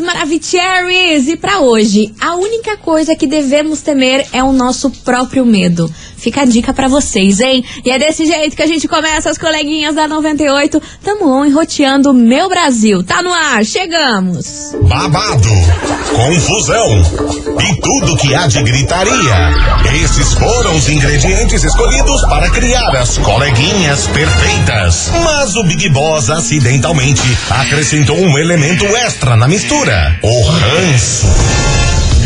Maravicheries! E para hoje, a única coisa que devemos temer é o nosso próprio medo. Fica a dica para vocês, hein? E é desse jeito que a gente começa as coleguinhas da 98. Tamo on enroteando meu Brasil. Tá no ar, chegamos! Babado, confusão e tudo que há de gritaria. Esses foram os ingredientes escolhidos para criar as coleguinhas perfeitas. Mas o Big Boss acidentalmente acrescentou um elemento extra na mistura: o ranço.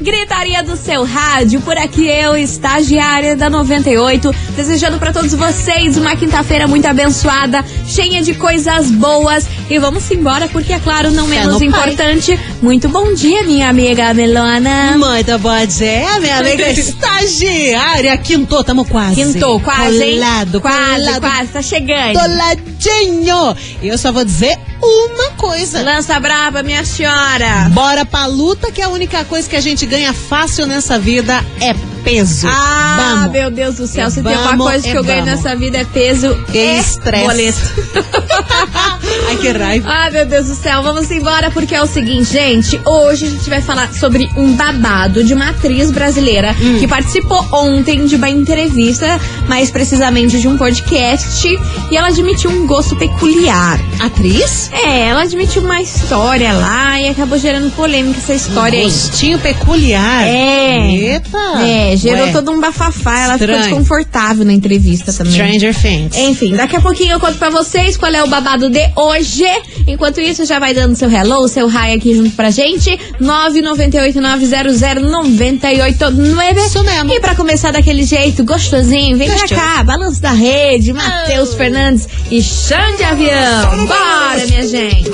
Gritaria do seu rádio, por aqui eu, estagiária da 98, desejando para todos vocês uma quinta-feira muito abençoada, cheia de coisas boas. E vamos embora, porque é claro, não menos no pai. importante. Muito bom dia, minha amiga Melona. muito bom dia, minha amiga estagiária. Quintou, tamo quase. Quintou, quase, hein? Colado, quase, colado, quase, tá chegando. Coladinho. E eu só vou dizer uma coisa. Lança brava, minha senhora. Bora pra luta, que a única coisa que a gente ganha fácil nessa vida é peso. Ah, Vamos. meu Deus do céu, se tem uma coisa que é eu ganho vamos. nessa vida é peso E e estresse. boleto. Ai, que raiva. Ai, meu Deus do céu, vamos embora porque é o seguinte, gente. Hoje a gente vai falar sobre um babado de uma atriz brasileira Hum. que participou ontem de uma entrevista, mais precisamente de um podcast, e ela admitiu um gosto peculiar. Atriz? É, ela admitiu uma história lá e acabou gerando polêmica essa história aí. Gostinho peculiar. É. Eita. É, gerou Ué, todo um bafafá. Ela ficou Estranho. desconfortável na entrevista também. Stranger Things. Enfim, daqui a pouquinho eu conto pra vocês qual é o babado de hoje. Enquanto isso, já vai dando seu hello, seu hi aqui junto pra gente. 998-900-989. Isso mesmo. E pra começar daquele jeito gostosinho, vem Gostoso. pra cá, balanço da rede, Matheus Fernandes e Xande Avião. Bora, minha gente.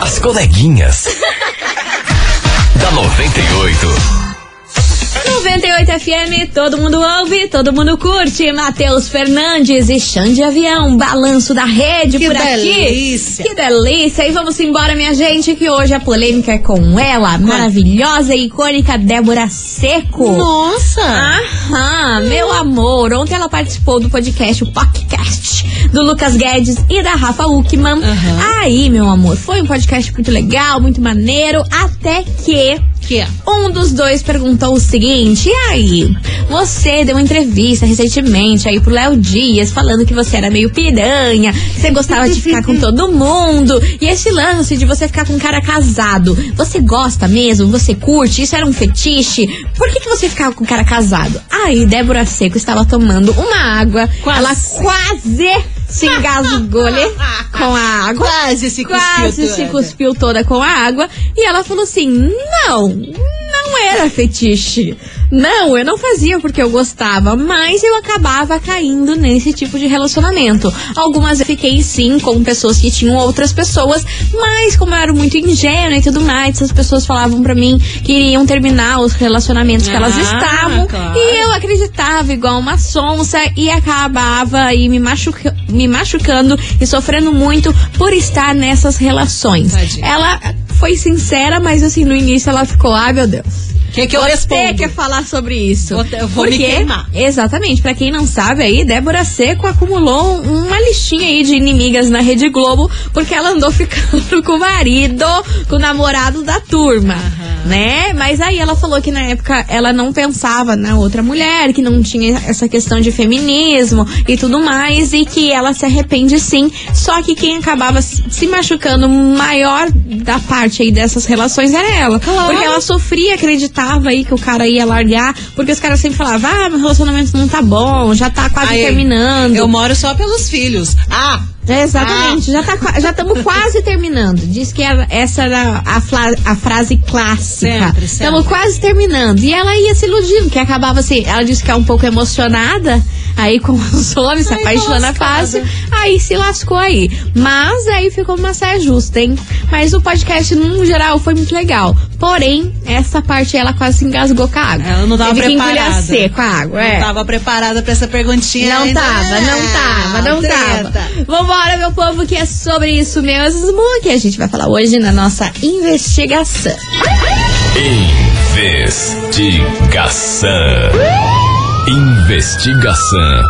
As coleguinhas. da 98. 98 FM, todo mundo ouve, todo mundo curte. Matheus Fernandes e Xande Avião, balanço da rede Que por aqui. delícia. Que delícia! E vamos embora, minha gente, que hoje a polêmica é com ela, maravilhosa e icônica Débora Seco. Nossa. Aham, meu amor. Ontem ela participou do podcast, o podcast, do Lucas Guedes e da Rafa Uckman. Aham. Aí, meu amor, foi um podcast muito legal, muito maneiro, até que Que um dos dois perguntou o seguinte: e aí? Você deu uma entrevista recentemente aí pro Léo Dias falando que você era meio piranha, que você gostava de ficar com todo mundo. E esse lance de você ficar com um cara casado, você gosta mesmo? Você curte? Isso era um fetiche? Por que, que você ficava com um cara casado? Aí Débora Seco estava tomando uma água. Quase. Ela quase se engasgou né, com a água Quase se cuspiu quase se toda. cuspiu toda com a água. E ela falou assim: não era fetiche. Não, eu não fazia porque eu gostava, mas eu acabava caindo nesse tipo de relacionamento. Algumas eu fiquei sim com pessoas que tinham outras pessoas, mas como eu era muito ingênua e tudo mais, essas pessoas falavam pra mim que iriam terminar os relacionamentos que elas Ah, estavam. claro. E eu acreditava igual uma sonsa e acabava aí me, machuca me machucando e sofrendo muito por estar nessas relações. Tadinha. Ela foi sincera, mas assim, no início ela ficou, ai meu Deus. O que, que eu Você respondo? quer falar sobre isso? Vou- eu vou me Porque, queimar. Exatamente. Pra quem não sabe aí, Débora Seco acumulou uma listinha aí de inimigas na Rede Globo porque ela andou ficando com o marido, com o namorado da turma, né? Mas aí ela falou que na época ela não pensava na outra mulher, que não tinha essa questão de feminismo e tudo mais e que ela se arrepende sim. Só que quem acabava se machucando maior da parte aí dessas relações era ela. Porque ela sofria, aí que o cara ia largar, porque os caras sempre falavam, ah, meu relacionamento não tá bom, já tá quase terminando. Eu moro só pelos filhos. Ah, Exatamente, já tá, já estamos quase terminando. Diz que era- essa era a, fla- a frase clássica. Estamos quase terminando. E ela ia se iludindo, que acabava assim. Ela disse que é um pouco emocionada. Aí com os homens, se Ai, apaixona fácil. Aí se lascou aí. Mas aí ficou uma saia justa, hein? Mas o podcast, no geral, foi muito legal. Porém, essa parte ela quase se engasgou com a água. Ela não tava Teve que preparada. seco a água, é. Não tava preparada pra essa perguntinha. Não ainda. tava, não tava, não Treta. tava. Vambora, meu povo, que é sobre isso mesmo que a gente vai falar hoje na nossa investigação. Investigação. Investigação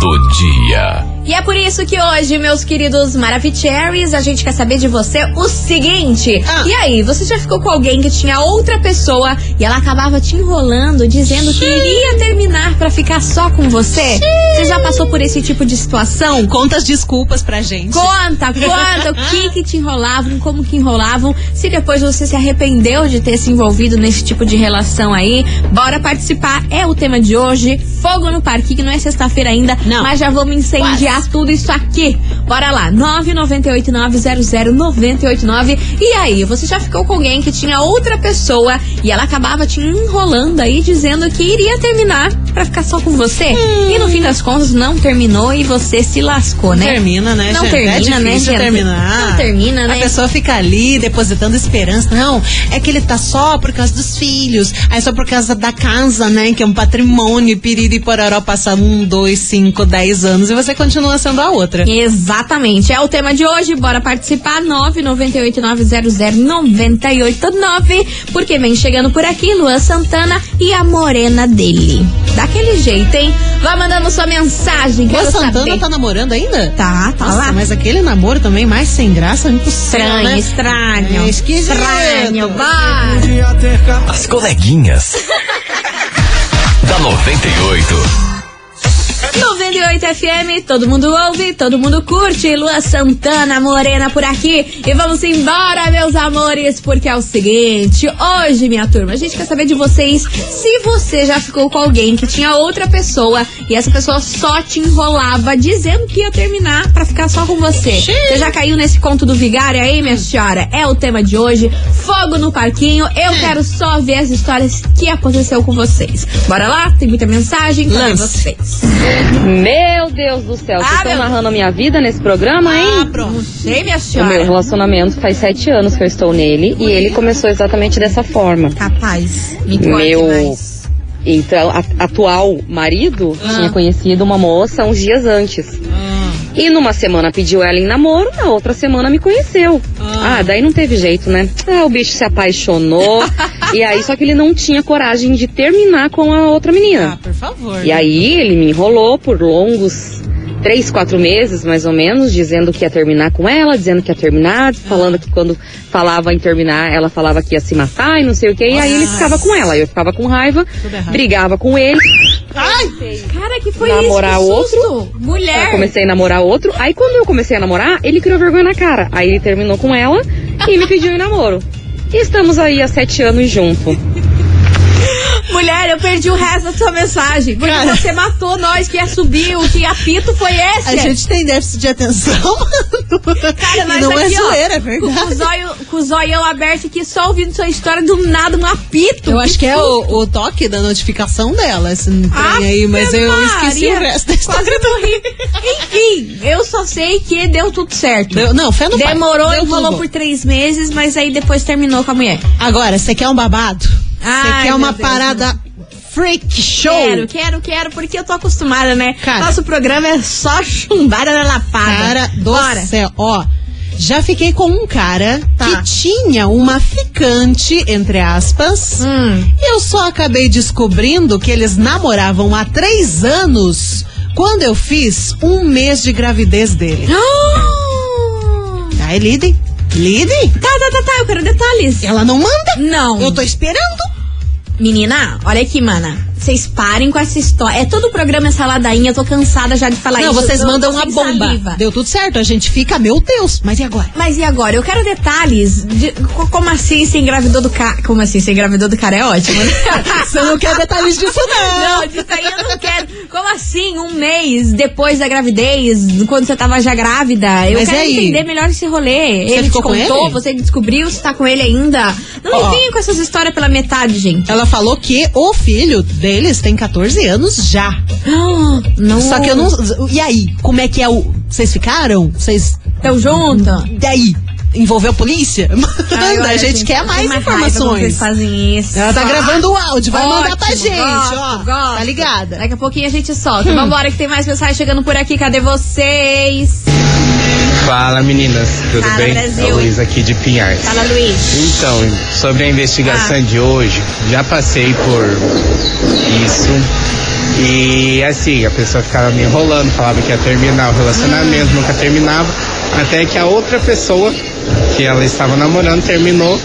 do dia. E é por isso que hoje, meus queridos Maravicheries, a gente quer saber de você o seguinte. Ah. E aí, você já ficou com alguém que tinha outra pessoa e ela acabava te enrolando, dizendo que iria terminar pra ficar só com você? Você já passou por esse tipo de situação? Conta as desculpas pra gente. Conta, conta o que que te enrolavam, como que enrolavam. Se depois você se arrependeu de ter se envolvido nesse tipo de relação aí, bora participar. É o tema de hoje. Fogo no parque, que não é sexta-feira ainda, Não. mas já vamos incendiar tudo isso aqui. Bora lá, 998900989. E aí, você já ficou com alguém que tinha outra pessoa e ela acabava te enrolando aí, dizendo que iria terminar pra ficar só com você? E no fim das contas, não terminou e você se lascou, né? Termina, né, Não gente? termina, é né, gente? terminar. Não termina, né? A pessoa fica ali depositando esperança. Não, é que ele tá só por causa dos filhos. Aí só por causa da casa, né? Que é um patrimônio, piriri e pororó. Passa um, dois, cinco, dez anos e você continua sendo a outra. Exatamente. É o tema de hoje. Bora participar. 998900989. Porque vem chegando por aqui Luan Santana e a morena dele. Daquele jeito, hein? Vai mandando sua mensagem. Luan Santana saber. tá namorando ainda? Tá, tá Nossa, lá. mas aquele namoro também mais sem graça, impossível, Estranho, né? estranho. É esquisito. Estranho, vai. As coleguinhas. da 98. 98 FM, todo mundo ouve, todo mundo curte. Lua Santana, Morena por aqui. E vamos embora, meus amores, porque é o seguinte: hoje, minha turma, a gente quer saber de vocês se você já ficou com alguém que tinha outra pessoa e essa pessoa só te enrolava dizendo que ia terminar pra ficar só com você. Você já caiu nesse conto do vigário aí, minha senhora? É o tema de hoje. Fogo no parquinho. Eu quero só ver as histórias que aconteceu com vocês. Bora lá? Tem muita mensagem pra Lance. vocês. Meu Deus do céu, Ah, vocês estão narrando a minha vida nesse programa, Ah, hein? pronto. Sei, minha o senhora. meu relacionamento faz sete anos que eu estou nele e ele começou exatamente dessa forma. Capaz. Me Meu- mais. Então, a- atual marido Ah. tinha conhecido uma moça uns dias antes. E numa semana pediu ela em namoro, na outra semana me conheceu. Ah. Ah, daí não teve jeito, né? Ah, o bicho se apaixonou. e aí, só que ele não tinha coragem de terminar com a outra menina. Ah, por favor. E aí ele me enrolou por longos três, quatro meses, mais ou menos, dizendo que ia terminar com ela, dizendo que ia terminar, falando que quando falava em terminar, ela falava que ia se matar e não sei o que. E aí ele ficava com ela. Eu ficava com raiva, brigava com ele. Cara, que foi Namorar isso? Que outro? Mulher. Eu comecei a namorar outro. Aí quando eu comecei a namorar, ele criou vergonha na cara. Aí ele terminou com ela e me pediu em namoro. E estamos aí há sete anos junto. Mulher, eu perdi o resto da sua mensagem. Porque Cara. você matou nós, que ia subir, o que apito foi esse. A gente tem déficit de atenção. Cara, nós não aqui, é ó, zoeira, é Com, com, verdade. o zóio, com o zoião aberto aqui, só ouvindo sua história, do nada um apito. Eu acho que é o, o toque da notificação dela, esse trem Ave aí, mas eu Maria. esqueci o resto da história. morri. Enfim, eu só sei que deu tudo certo. Deu- não, fé no pai. Demorou, Deu enrolou por três meses, mas aí depois terminou com a mulher. Agora, você quer um babado? Você quer uma Deus. parada freak show? Quero, quero, quero, porque eu tô acostumada, né? Cara. Nosso programa é só chumbada na lapada. Cara do Bora. céu, ó. Já fiquei com um cara Tá. que tinha uma ficante, entre aspas. Hum. Eu só acabei descobrindo que eles namoravam há três anos quando eu fiz um mês de gravidez dele. Ah! Aí, lidem. Lidem. Tá, tá, tá, tá, eu quero detalhes. Ela não manda. Não. Eu tô esperando. Menina, olha aqui, mana. Vocês parem com essa história. É todo o programa essa ladainha, eu tô cansada já de falar Não, isso. vocês eu tô mandam uma bomba. saliva. Deu tudo certo, a gente fica, meu Deus, mas e agora? Mas e agora? Eu quero detalhes. De, co- como assim se engravidou do cara? Como assim se engravidou do cara? É ótimo, né? Você não quer detalhes disso, não. Não, disso aí eu não quero. Como assim? Um mês depois da gravidez, quando você tava já grávida? Eu Mas quero aí? entender melhor esse rolê. Você ele te ficou com contou, ele? você descobriu se tá com ele ainda. Não Ó. me venha com essas histórias pela metade, gente. Ela falou que o filho deles tem 14 anos já. Ah, Não. Só que eu não. E aí? Como é que é o. Vocês ficaram? Vocês. Tão junto? E aí? Envolveu a polícia? Ai, Manda, olha, a gente quer eu mais informações. Vocês fazem isso. Ela tá Ah, gravando o áudio, vai mandar pra ótimo, gente, gosto, ó. gosto. Tá ligada? Daqui a pouquinho a gente solta. Vambora que tem mais mensagem chegando por aqui. Cadê vocês? Fala meninas, tudo Fala, bem? Brasil. É o Luiz aqui de Pinhais. Fala, Luiz. Então, sobre a investigação Ah. de hoje, já passei por isso. E assim, a pessoa ficava me enrolando, falava que ia terminar o relacionamento, nunca terminava. Até que a outra pessoa que ela estava namorando terminou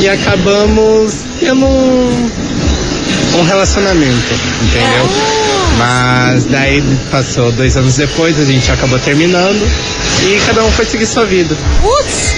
e acabamos tendo um, um relacionamento, entendeu? Mas daí passou dois anos depois, a gente acabou terminando e cada um foi seguir sua vida. Putz!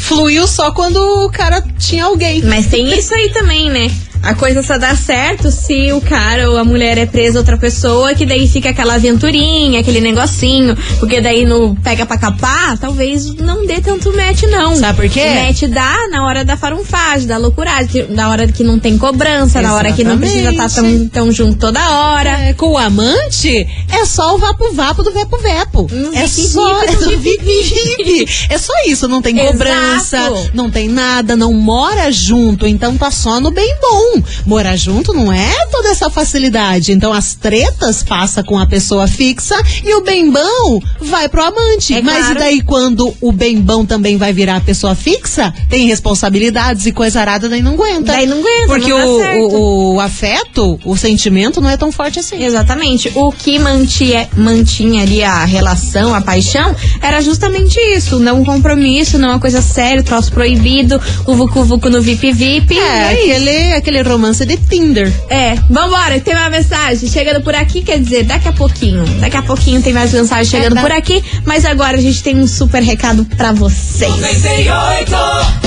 Fluiu só quando o cara tinha alguém. Mas tem isso aí também, né? A coisa só dá certo se o cara ou a mulher é presa a outra pessoa, que daí fica aquela aventurinha, aquele negocinho. Porque daí no pega pra capar, talvez não dê tanto match, não. Sabe por quê? O match dá na hora da farunfagem, da loucuragem, na hora que não tem cobrança, na hora que não precisa estar tão, Exatamente. tão junto toda hora. É, com o amante, é só o vapo-vapo do vepo-vepo. É só do é vipe-vipe. É só isso, não tem Exato. cobrança, não tem nada, não mora junto, então tá só no bem bom. Morar junto não é toda essa facilidade. Então as tretas passa com a pessoa fixa e o bem bom vai pro amante. É Mas claro. e daí quando o bem bom também vai virar a pessoa fixa, tem responsabilidades e coisa arada, daí não aguenta. Daí não aguenta, Porque não o, o, o afeto, o sentimento não é tão forte assim. Exatamente. O que mantinha, mantinha ali a relação, a paixão, era justamente isso. Não um compromisso, não uma coisa séria, troço proibido, o vucu-vucu no VIP-VIP. É, isso. aquele, aquele romance de Tinder. É, vambora, tem uma mensagem chegando por aqui, quer dizer, daqui a pouquinho. Daqui a pouquinho tem mais mensagem chegando É, por aqui, mas agora a gente tem um super recado pra vocês.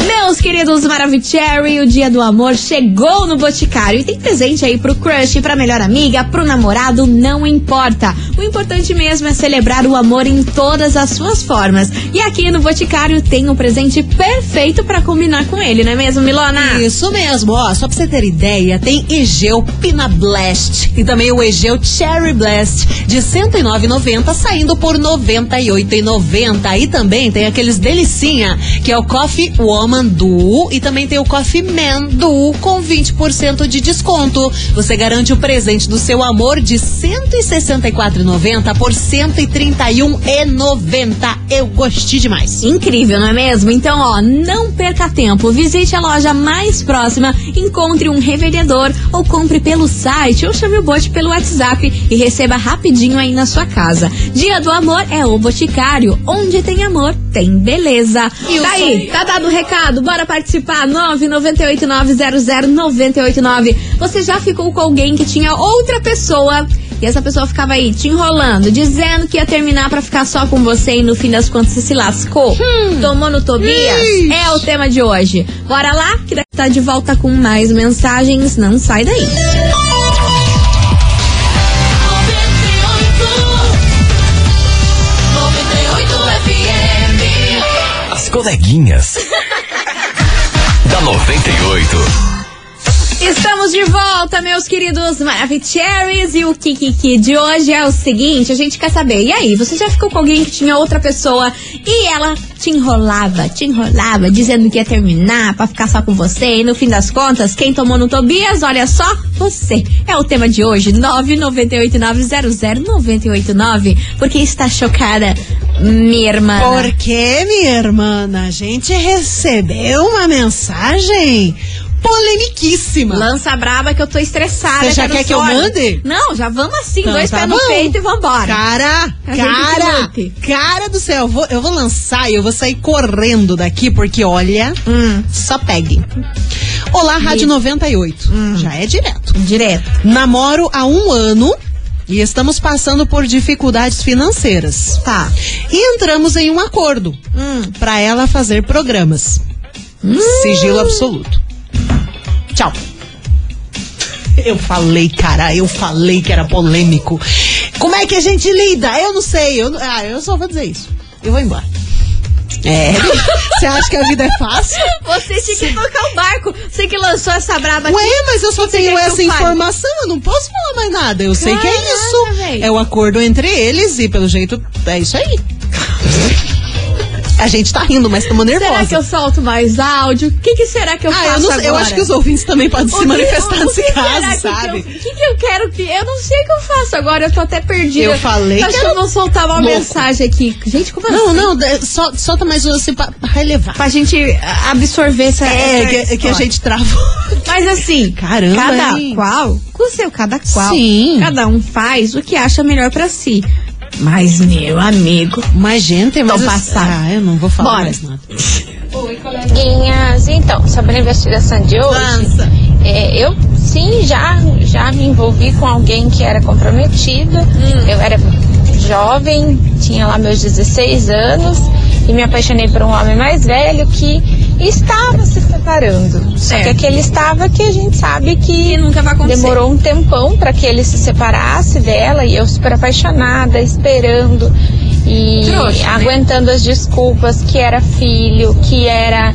Meus queridos Maravicherry, o dia do amor chegou no Boticário e tem presente aí pro crush, pra melhor amiga, pro namorado, não importa. O importante mesmo é celebrar o amor em todas as suas formas. E aqui no Boticário tem um presente perfeito pra combinar com ele, não é mesmo, Milona? Isso mesmo, ó, só pra você ter ideia, tem Egeu Pina Blast e também o Egeu Cherry Blast de R$ 109,90 saindo por R$ 98,90. E também tem aqueles delicinha, que é o Coffee Woman Duo e também tem o Coffee Man Duo com 20% de desconto. Você garante o presente do seu amor de R$ 164,90 por R$ 131,90. Eu gostei demais. Incrível, não é mesmo? Então, ó, não perca tempo. Visite a loja mais próxima, encontre um revendedor ou compre pelo site ou chame o Bote pelo WhatsApp e receba rapidinho aí na sua casa. Dia do amor é o Boticário. Onde tem amor, tem beleza. E tá aí, tá dado o recado. Bora participar. 998900989. Você já ficou com alguém que tinha outra pessoa e essa pessoa ficava aí te enrolando, dizendo que ia terminar pra ficar só com você e no fim das contas você se lascou? Tomou no Tobias? Ixi. É o tema de hoje. Bora lá, que daqui tá de volta com mais mensagens. Não sai daí. As coleguinhas. da 98. Estamos de volta, meus queridos Maravicheries. E o Kikiki de hoje é o seguinte: a gente quer saber. E aí, você já ficou com alguém que tinha outra pessoa e ela te enrolava, te enrolava, dizendo que ia terminar pra ficar só com você? E no fim das contas, quem tomou no Tobias, olha só, você. É o tema de hoje: 998900989. Porque está chocada, minha irmã. Por que, minha irmã? A gente recebeu uma mensagem polemiquíssima. Lança braba que eu tô estressada. Você já quero quer que eu mande? Não, já vamos assim, Então dois tá pés no bom. peito e vambora. Cara, A cara, cara do céu, eu vou, eu vou lançar e eu vou sair correndo daqui, porque olha, Hum. só pegue. Olá, Rádio 98. Já é direto. Direto. Namoro há um ano e estamos passando por dificuldades financeiras. Tá. E entramos em um acordo pra ela fazer programas. Sigilo absoluto. Tchau. Eu falei, cara, eu falei que era polêmico. Como é que a gente lida? Eu não sei. Eu, ah, eu só vou dizer isso. Eu vou embora. É. Você acha que a vida é fácil? Você tinha que tocar o barco. Você que lançou essa braba aqui. Ué, mas eu só tenho que essa eu informação, eu não posso falar mais nada. Eu sei que é isso. véi. É o acordo entre eles e, pelo jeito, é isso aí. A gente tá rindo, mas estamos nervosa. Será que eu solto mais áudio? O que, que será que eu ah, faço eu, não, sei, eu agora? acho que os ouvintes também podem O se que- manifestar que nesse caso, que sabe? que eu- O que, que eu quero que. Eu não sei o que eu faço agora, eu tô até perdida. Eu falei Acho que que era eu vou soltar uma louco. mensagem aqui. Gente, como Não, assim? não, só, solta mais um assim pra, relevar. Pra gente ah, absorver essa. É, essa que, que a gente travou. Mas assim, Caramba, cada hein? qual, com o seu cada qual. Sim. Cada um faz o que acha melhor pra si. Mas, meu amigo. Mas, gente, mas. Tô eu- passada. Ah, eu não vou falar Bora. mais nada. Oi, coleguinhas. Então, sobre a investigação de hoje, Lança. é, eu sim já, já me envolvi com alguém que era comprometido. Eu era jovem, tinha lá meus 16 anos e me apaixonei por um homem mais velho que estava se separando. Só Certo. que aquele estava que a gente sabe que E nunca vai acontecer. Demorou um tempão para que ele se separasse dela e eu super apaixonada, esperando e Trouxa, né? aguentando as desculpas que era filho, que era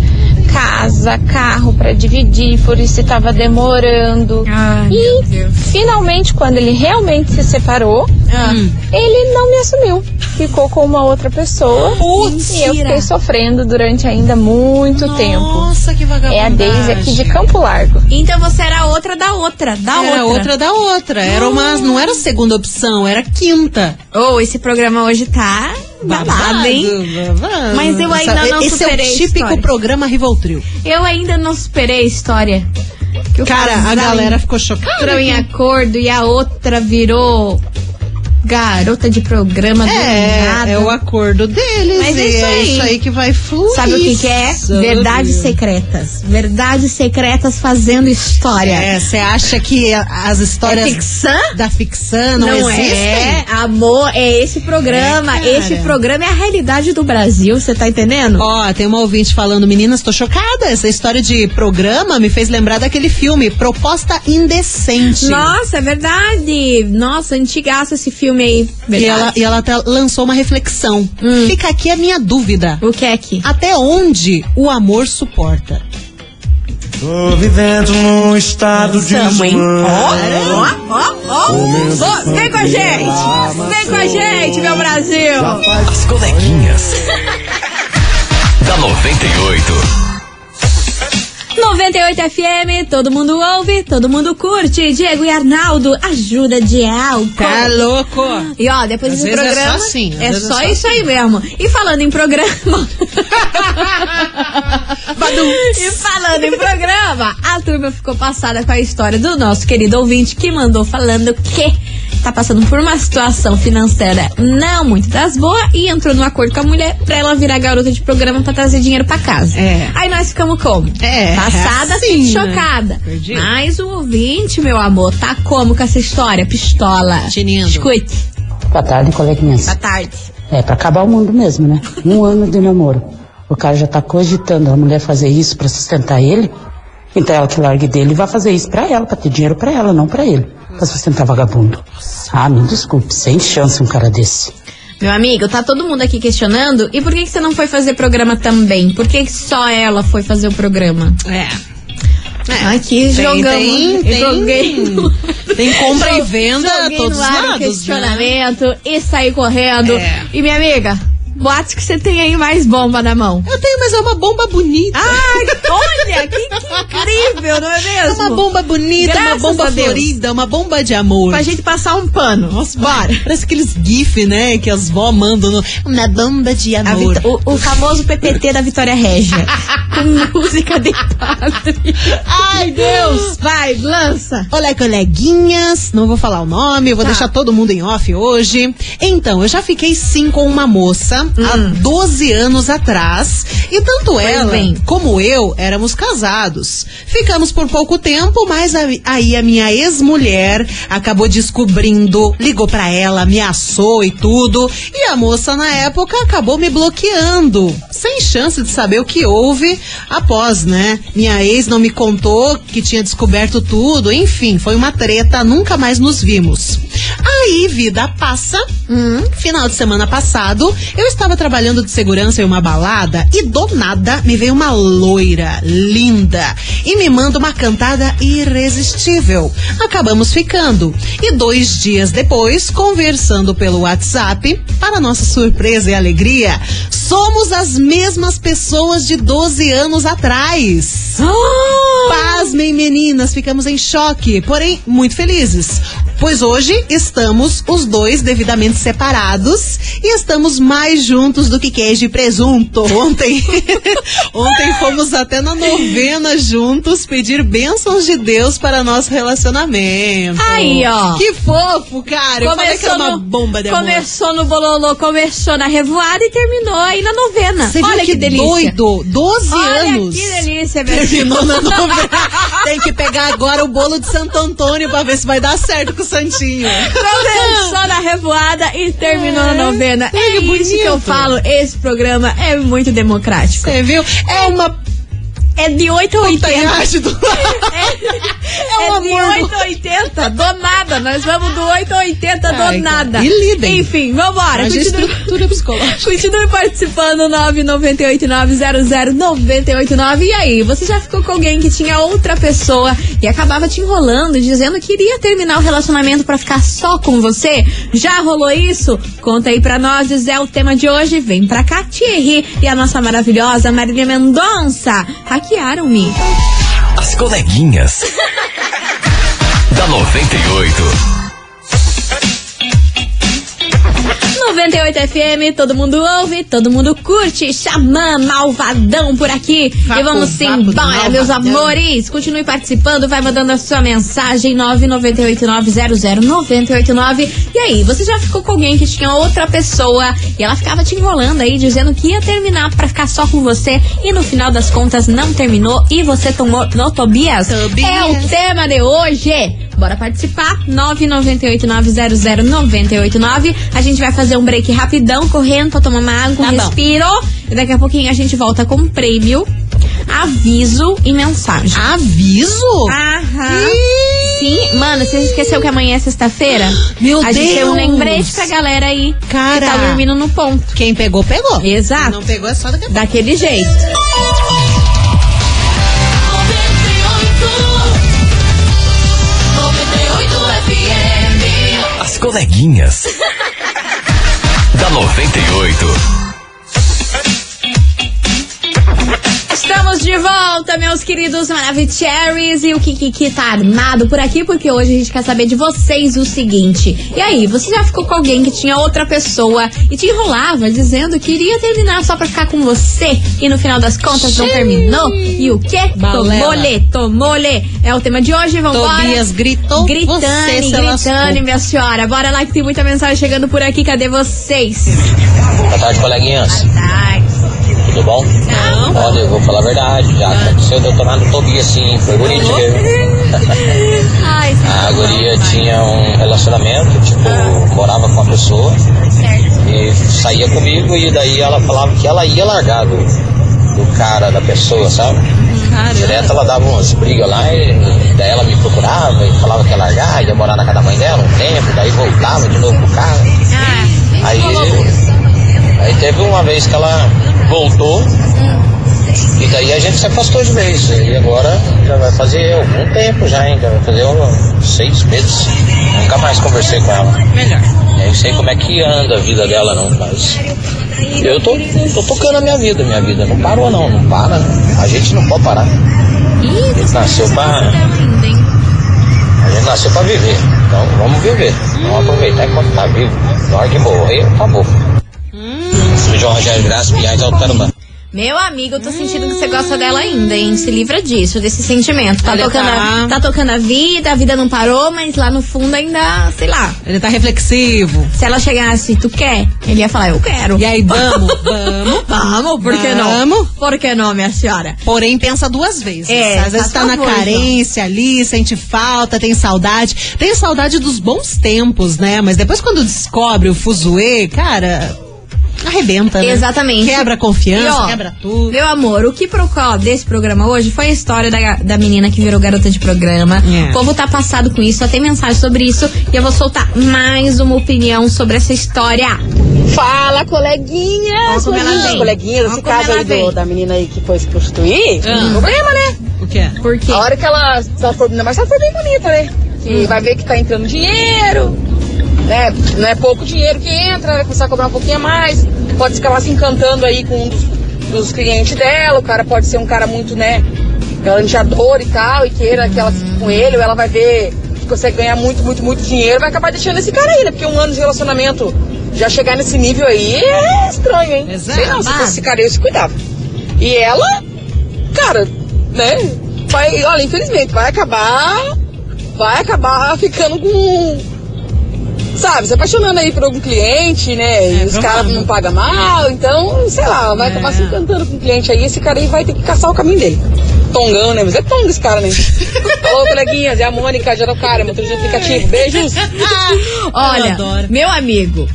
casa, carro para dividir, por isso estava demorando. Ai, meu e Deus. finalmente, quando ele realmente se separou, Ah. ele não me assumiu. Ficou com uma outra pessoa Putz, e eu fiquei sofrendo durante ainda muito tempo. Nossa, que vagabundagem. É a Daisy aqui de Campo Largo. Então você era outra da outra, da Era outra da outra. Era uma, não era a segunda opção, era a quinta. Ou esse programa hoje tá babado, hein? babado. Mas eu ainda não Esse é superei a o típico história. programa Rivoltril. Eu ainda não superei a história. Cara, a galera ficou chocada. entrou em acordo e a outra virou garota de programa do É, nada. é o acordo deles. Mas é isso é aí. isso aí que vai fluir. Sabe o que, que é? Verdades secretas. Verdades secretas fazendo história. É, você acha que as É histórias ficção? da ficção não, existem? é, amor, é esse programa. É, programa é a realidade do Brasil, você tá entendendo? Ó, tem uma ouvinte falando, meninas, tô chocada. Essa história de programa me fez lembrar daquele filme, Proposta Indecente. Nossa, é verdade. Nossa, antigaço esse filme aí. E ela, e ela até lançou uma reflexão. Hum. Fica aqui a minha dúvida. O que é que? Até onde o amor suporta? Tô vivendo num estado de desmã. Ó, ó, ó. Vem com a gente. Vem com a gente, meu Brasil. As coleguinhas. da 98. 98 FM, todo mundo ouve, todo mundo curte. Diego e Arnaldo, ajuda de álcool. Tá louco? E ó, depois Às desse é programa. só assim, às é vezes é só só isso aí mesmo. E falando em programa. e falando em programa, a turma ficou passada com a história do nosso querido ouvinte que mandou falando que tá passando por uma situação financeira não muito das boas e entrou num acordo com a mulher pra ela virar garota de programa pra trazer dinheiro pra casa. É. Aí nós ficamos como? É, Passada, é assim, né? chocada. Perdi. Mas o ouvinte, meu amor, tá como com essa história? Pistola. Tinindo. Escute. Boa tarde, coleguinhas. Boa tarde. É pra acabar o mundo mesmo, né? Um ano de namoro. O cara já tá cogitando a mulher fazer isso pra sustentar ele. Então ela que largue dele e vai fazer isso pra ela, pra ter dinheiro pra ela, não pra ele. Pra sustentar vagabundo. Ah, me desculpe, sem chance um cara desse. Meu amigo, tá todo mundo aqui questionando. E por que, que você não foi fazer programa também? Por que, que só ela foi fazer o programa? É. Aqui Tem- jogamos. tem- tem- joguei Tem compra e venda joguei todos os lados. Né? questionamento e saí correndo. É. E minha amiga, boate que você tem aí mais bomba na mão. Eu tenho, mas é uma bomba bonita. Ai, olha, que, que incrível, não é É mesmo? uma bomba bonita, uma Graças bomba a Deus. florida, uma bomba de amor. Pra gente passar um pano. Nossa, bora. Parece aqueles gif, né, que as vó mandam no... Uma bomba de amor. O, o famoso PPT da Vitória Régia. com música de padre. Ai, Deus! Vai, lança. Olá, coleguinhas. Não vou falar o nome, eu vou Tá. deixar todo mundo em off hoje. Então, eu já fiquei sim com uma moça há 12 anos atrás. E tanto ela Hum. bem. como eu éramos casados. Ficamos por pouco tempo, mas aí a minha ex-mulher acabou descobrindo, ligou pra ela, ameaçou e tudo. E a moça na época acabou me bloqueando, sem chance de saber o que houve após, né? Minha ex não me contou que tinha descoberto tudo, enfim, foi uma treta, nunca mais nos vimos. Aí, vida passa. hum, final de semana passado, eu estava trabalhando de segurança em uma balada e do nada me veio uma loira linda e me manda uma cantada irresistível. Acabamos ficando. E dois dias depois, conversando pelo WhatsApp, para nossa surpresa e alegria, somos as mesmas pessoas de 12 anos atrás. Pasmem, meninas, ficamos em choque, porém muito felizes. Pois hoje estamos os dois devidamente separados e estamos mais juntos do que queijo e presunto. Ontem, ontem fomos até na novena juntos pedir bênçãos de Deus para nosso relacionamento. Aí, ó. Que fofo, cara. Eu falei que era uma bomba de amor. começou no bololô, começou na revoada e terminou aí na novena. Você Olha viu que, que, delícia. doido? 12 Olha anos. que delícia, minha Terminou na novena. Tem que pegar agora o bolo de Santo Antônio pra ver se vai dar certo com o Santinho. Começou na revoada e terminou na novena. É, que isso que eu falo. Esse programa é muito democrático. Você viu? É uma É de 8 a 80. Do... É, É um de amor. 8 a 80, do nada. Nós vamos do 8 a 80, do Ai, nada. E lidem. Enfim, vambora. Haja Continue, estrutura psicológica. continue participando, 998900989. E aí, você já ficou com alguém que tinha outra pessoa e acabava te enrolando, dizendo que iria terminar o relacionamento pra ficar só com você? Já rolou isso? Conta aí pra nós, é o tema de hoje. Vem pra cá, Thierry e a nossa maravilhosa Marília Mendonça. Hackearam-me. As coleguinhas. da 98. 98 FM, todo mundo ouve, todo mundo curte. Xamã Malvadão por aqui. Vapo, e vamos embora, meus malvadão. amores. Continue participando, vai mandando a sua mensagem 998900989. E aí, você já ficou com alguém que tinha outra pessoa e ela ficava te enrolando aí, dizendo que ia terminar pra ficar só com você e no final das contas não terminou e você tomou no Tobias? Tobias. É o tema de hoje. Bora participar? 998900989. A gente vai fazer um break rapidão, correndo pra tomar uma água, um Tá bom. respiro. E daqui a pouquinho a gente volta com prêmio, aviso e mensagem. Aviso? Aham. Sim, mano, você esqueceu que amanhã é sexta-feira? Meu a gente tem um Deus. lembrete pra galera aí Cara. que tá dormindo no ponto. Quem pegou, pegou. Exato. Quem não pegou é só daqui a pouco. Daquele jeito. Coleguinhas. da 98. Estamos de volta, meus queridos Maravicheries. E o Kiki tá armado por aqui, porque hoje a gente quer saber de vocês o seguinte. E aí, você já ficou com alguém que tinha outra pessoa e te enrolava dizendo que iria terminar só pra ficar com você e no final das contas não terminou? E o quê? Balela. Tomou-lhe, tomou-lhe. É o tema de hoje, vambora. Tobias gritou, Gritando, você se minha senhora. Bora lá que tem muita mensagem chegando por aqui. Cadê vocês? Boa tarde, coleguinhas. Ai, Tudo bom? Não. Olha, eu vou falar a verdade. Já aconteceu de eu tomar no Tobias, sim. Foi bonito. Ai, A guria tinha um relacionamento, tipo, morava com a pessoa certo. e saía comigo e daí ela falava que ela ia largar do, do cara, da pessoa, sabe? Direto ela dava umas brigas lá e daí ela me procurava e falava que ia largar, ia morar na casa da mãe dela um tempo, daí voltava de novo pro cara. Ah, Aí, aí teve uma vez que ela voltou e daí a gente se afastou de vez. E agora já vai fazer algum tempo já, hein? Já vai fazer uns seis meses. Nunca mais conversei com ela. Melhor. Nem sei como é que anda a vida dela não, mas eu tô, tô tocando a minha vida, minha vida não parou não, não para, né? A gente não pode parar. Ih, A gente nasceu pra, lindo, hein? a gente nasceu pra viver. Então vamos viver. Vamos aproveitar enquanto tá vivo. Na hora que morrer, acabou. Sou João Rogério Graça, Pinhais. Meu amigo, eu tô sentindo que você gosta dela ainda, hein? Se livra disso, desse sentimento. Tá tocando, tá- A, tá tocando a vida, a vida não parou, mas lá no fundo ainda, sei lá. Ele tá reflexivo. Se ela chegasse, tu quer? Ele ia falar, eu quero. E aí, vamos, vamos. Vamos, por que não? Vamos. Por que não, minha senhora? Porém, pensa duas vezes. É, Às vezes tá na favor, carência ali, sente falta, tem saudade. Tem saudade dos bons tempos, né? Mas depois quando descobre o fuzuê, cara, arrebenta, né? Exatamente. Quebra a confiança, E, ó, quebra tudo. Meu amor, o que procó desse programa hoje foi a história da, da menina que virou garota de programa. É. O povo tá passado com isso, só tem mensagem sobre isso. E eu vou soltar mais uma opinião sobre essa história. Fala, coleguinhas! Olha vem. Coleguinhas, esse caso aí do, da menina aí que foi se prostituir, Ah. problema, né? O quê? Por quê? A hora que ela, se ela for, ainda mais se ela for bem bonita, né? Que vai ver que tá entrando dinheiro, né? Não é pouco dinheiro que entra, vai começar a cobrar um pouquinho a mais. Pode acabar se encantando aí com um dos, dos clientes dela, o cara pode ser um cara muito, né? Galanteador e tal, e queira que ela fique com ele, ou ela vai ver que consegue ganhar muito, muito, muito dinheiro, vai acabar deixando esse cara aí, né? Porque um ano de relacionamento, já chegar nesse nível aí é estranho, hein? Exato. Sei não, se fosse esse cara aí, eu se cuidava. E ela, cara, né? Vai, olha, infelizmente, vai acabar. Vai acabar ficando com. Sabe, se apaixonando aí por algum cliente, né? e os caras não pagam mal, então, sei lá, vai acabar se encantando com o cliente aí. Esse cara aí vai ter que caçar o caminho dele. Tongão, né? Mas é tonga esse cara, né? Falou, coleguinhas, é a Mônica de Araucária, motorista de aplicativo. Beijos! Olha, adoro. meu amigo,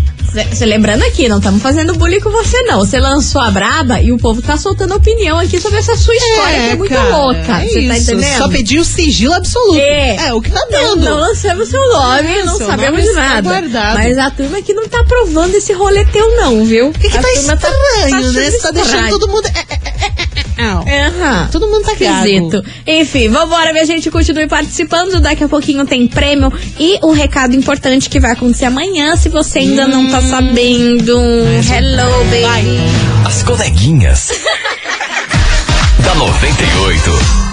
lembrando aqui, não estamos fazendo bullying com você, não. Você lançou a braba e o povo tá soltando opinião aqui sobre essa sua história, que é muito cara, louca. é Você tá isso. entendendo? Só pediu sigilo absoluto. É. o que tá Não, dando. não lançamos seu nome, É, não seu sabemos nome nada. guardado. Mas a turma aqui não tá aprovando esse rolê teu, não, viu? O que, que a tá turma estranho, achando né? Você tá deixando todo mundo. É, é, é, aham. Todo mundo tá Esquisito. Enfim, vambora, minha gente. Continue participando. Daqui a pouquinho tem prêmio. E um recado importante que vai acontecer amanhã, se você ainda não tá sabendo. Hello, baby. As coleguinhas. da 98.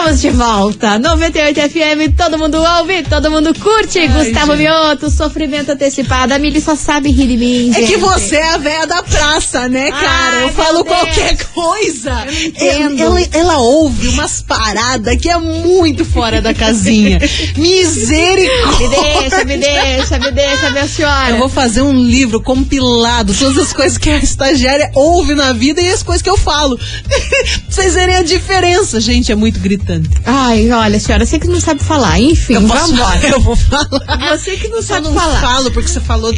Estamos de volta. 98 FM, todo mundo ouve, todo mundo curte. Gustavo Mioto, sofrimento antecipado. A Mili só sabe rir de mim. É gente. que você é a véia da praça, né, cara? Ai, eu falo Deus. qualquer coisa. entendo. Ela, ela ouve umas paradas que é muito fora da casinha. Misericórdia. Me deixa, me deixa, me deixa, minha senhora. Eu vou fazer um livro compilado, todas as coisas que a estagiária ouve na vida e as coisas que eu falo. pra vocês verem a diferença. Gente, é muito gritante. Ai, olha, senhora, você que não sabe falar. Enfim, Eu vambora. falar, eu vou falar. Você que não Eu sabe não falar. falo porque você falou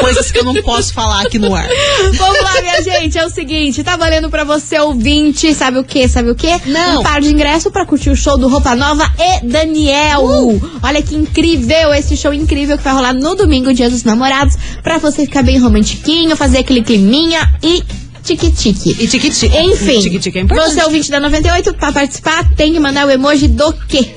coisas que eu não posso falar aqui no ar. Vamos lá, minha gente. É o seguinte, tá valendo pra você ouvinte, sabe o que? Sabe o que? Não. Um par de ingresso pra curtir o show do Roupa Nova e Daniel. Olha que incrível esse show incrível que vai rolar no domingo, Dia dos Namorados, pra você ficar bem romantiquinho, fazer aquele climinha e tique-tique. E tique-tique. Enfim, Tique-tique é importante. você ouvinte da 98, pra participar, tem que mandar o emoji do quê?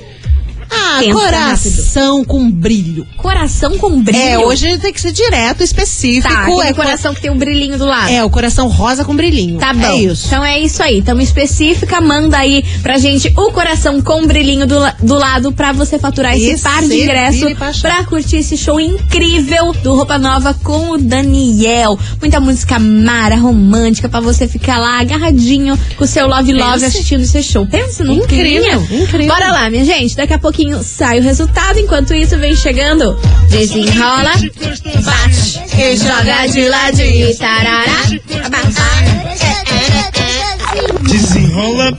Ah, Pensa coração com brilho. Coração com brilho. É, hoje tem que ser direto, específico. Tá, é, co- coração que tem um brilhinho do lado. é, o coração rosa com brilhinho. Tá bom. É isso. Então é isso aí. Então específica, manda aí pra gente o coração com brilhinho do, do lado pra você faturar esse Esse par de ingresso pra curtir esse show incrível do Roupa Nova com o Daniel. Muita música mara, romântica, pra você ficar lá agarradinho com o seu Love Love Pense. assistindo esse show. Pensa no Incrível, incrível. Bora lá, minha gente. Daqui a pouquinho sai o resultado. Enquanto isso, vem chegando. Desenrola, bate, e joga de ladinho. Tarará, Desenrola,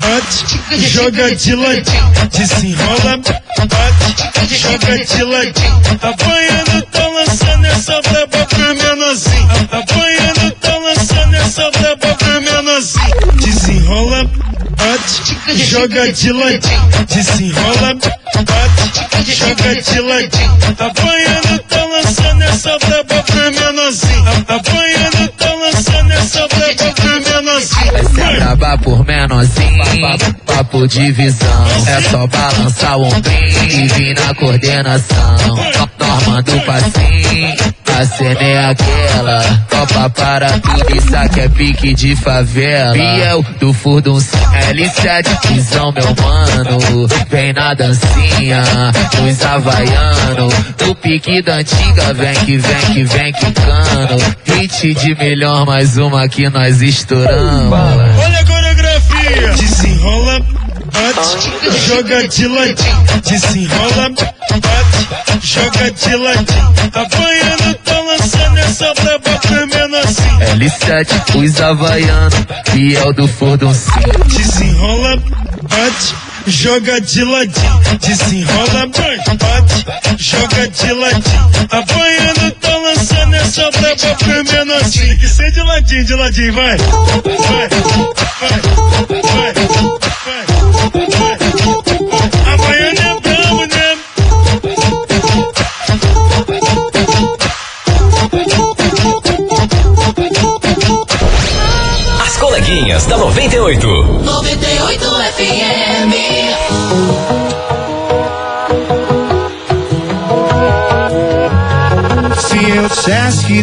bate, joga de ladinho. Desenrola, bate, joga de ladinho. Apanhando, tá lançando essa braba pra menorzinho. Apanhando, tá lançando essa braba pra menorzinho. Desenrola, bate, joga de ladinho. Desenrola, bate, joga de ladinho. Apanhando, tá lançando essa braba pra menorzinho. Apanhando, tá lançando essa braba pra menorzinho. Vai se acabar por menorzinho, papo, de visão. É só balançar o ombrinho e vir na coordenação. Normando o passinho, A cena é aquela, topa para tudo, isso aqui é pique de favela. Biel do Furdun L7, visão meu mano. Vem na dancinha, nos havaiano. Do pique da antiga, vem que vem que vem quicando. Hit de melhor, mais uma que nós estouramos. Olha a coreografia. Desenrola, bate, joga de ladinho. Desenrola, bate, joga de ladinho. Apanhando, tá lançando essa braba tremendo assim. L7, os havaiano. Biel do Furdun Desenrola, bate, joga de ladinho. Desenrola, bate, joga de ladinho. Apanhando, tá lançando essa braba tremendo assim. Que ser de ladinho, de ladinho. Vai, vai, vai, vai,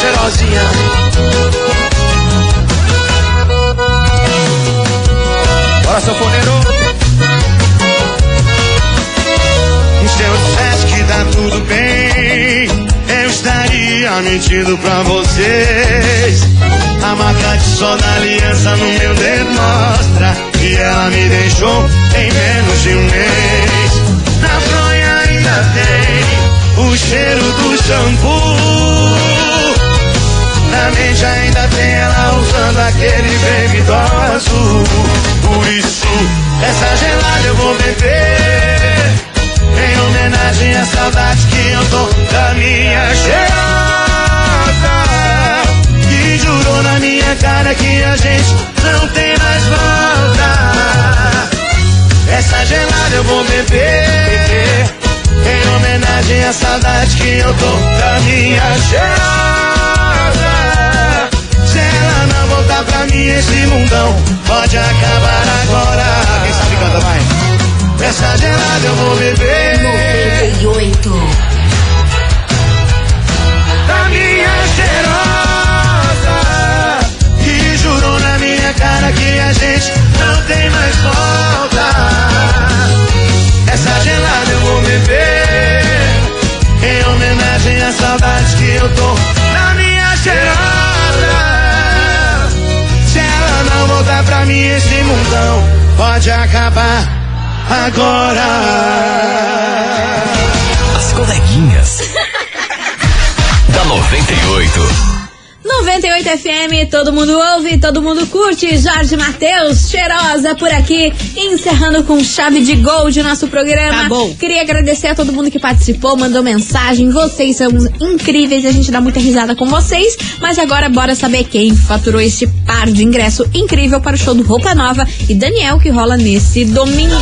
Cheirosinha. Bora, sanfoneiro. Se eu dissesse que tá tudo bem, eu estaria mentindo pra vocês. A marca de sol da aliança no meu dedo mostra que ela me deixou em menos de um mês. Na fronha ainda tem o cheiro do shampoo. Na mente ainda tem ela usando aquele baby doll azul. Por isso, essa gelada eu vou beber. Em homenagem à saudade que eu tô da minha cheirosa. Que jurou na minha cara que a gente não tem mais volta. Essa gelada eu vou beber. Em homenagem à saudade que eu tô da minha cheirosa. Pra mim, esse mundão pode acabar agora. Quem sabe canta, vai. Essa gelada eu vou beber. 98. Da minha cheirosa. Que jurou na minha cara que a gente não tem mais volta. Essa gelada eu vou beber. Em homenagem à saudade que eu tô na minha cheirosa. Pra mim, esse mundão pode acabar agora. As coleguinhas. da 98. 98 FM, todo mundo ouve, todo mundo curte. Jorge Matheus, cheirosa por aqui, encerrando com chave de gol de nosso programa. Tá bom. Queria agradecer a todo mundo que participou, mandou mensagem. Vocês são incríveis, a gente dá muita risada com vocês. Mas agora bora saber quem faturou este par de ingresso incrível para o show do Roupa Nova e Daniel que rola nesse domingo.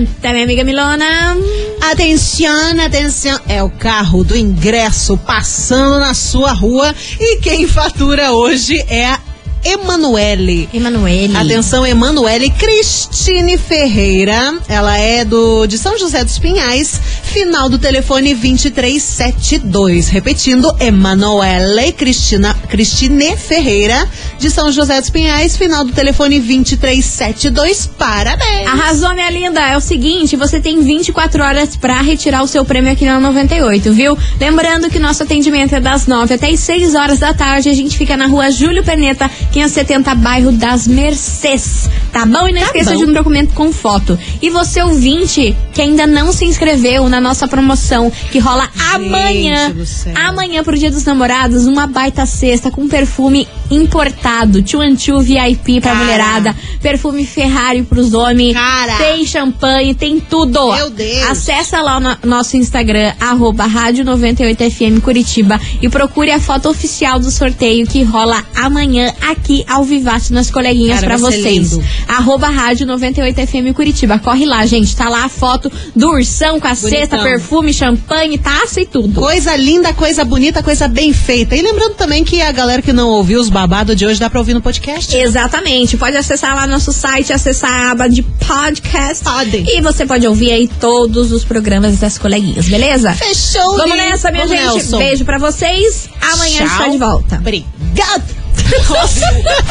Conta, minha amiga Milona. Atenção, atenção. É o carro do ingresso passando na sua rua e quem fatura hoje é a Emanuele. Emanuele. Atenção, Emanuele Cristine Ferreira. Ela é do de São José dos Pinhais. Final do telefone 2372. Repetindo, Emanuele Cristina, Cristine Ferreira, de São José dos Pinhais. Final do telefone 2372. Parabéns! Arrasou, minha linda. É o seguinte, você tem 24 horas pra retirar o seu prêmio aqui na 98, viu? Lembrando que nosso atendimento é das 9 até as 6 horas da tarde. A gente fica na rua Júlio Perneta, 570, bairro das Mercês. Tá bom? E não esqueça bom. de um documento com foto. E você, ouvinte, que ainda não se inscreveu na nossa promoção, que rola amanhã. do céu. Amanhã, pro Dia dos Namorados, uma baita cesta com perfume importado. Chuanchu VIP pra Cara. mulherada. Perfume Ferrari pros homens. Cara. Tem champanhe, tem tudo. Meu Deus. Acessa lá o no- nosso Instagram, arroba Rádio 98FM Curitiba e procure a foto oficial do sorteio que rola amanhã aqui ao Vivace nas coleguinhas vai ser vocês. lindo. Arroba Rádio 98FM Curitiba. Corre lá, gente. Tá lá a foto do ursão com a cesta, Bonitão. perfume, champanhe, taça e tudo. Coisa linda, coisa bonita, coisa bem feita. E lembrando também que a galera que não ouviu os babados de hoje dá pra ouvir no podcast. Exatamente. Pode acessar lá nosso site, acessar a aba de podcast. Pode. E você pode ouvir aí todos os programas das coleguinhas, beleza? Fechou, Vamos nessa, minha Vamos, gente. Nelson. Beijo pra vocês. Amanhã a gente Tchau. tá de volta. Obrigada. Nossa.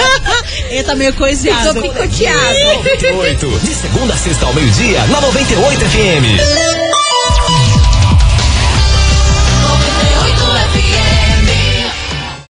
Ele tá meio coiseado. Ficou picoteado. 98. De segunda a sexta ao meio-dia, na 98 FM.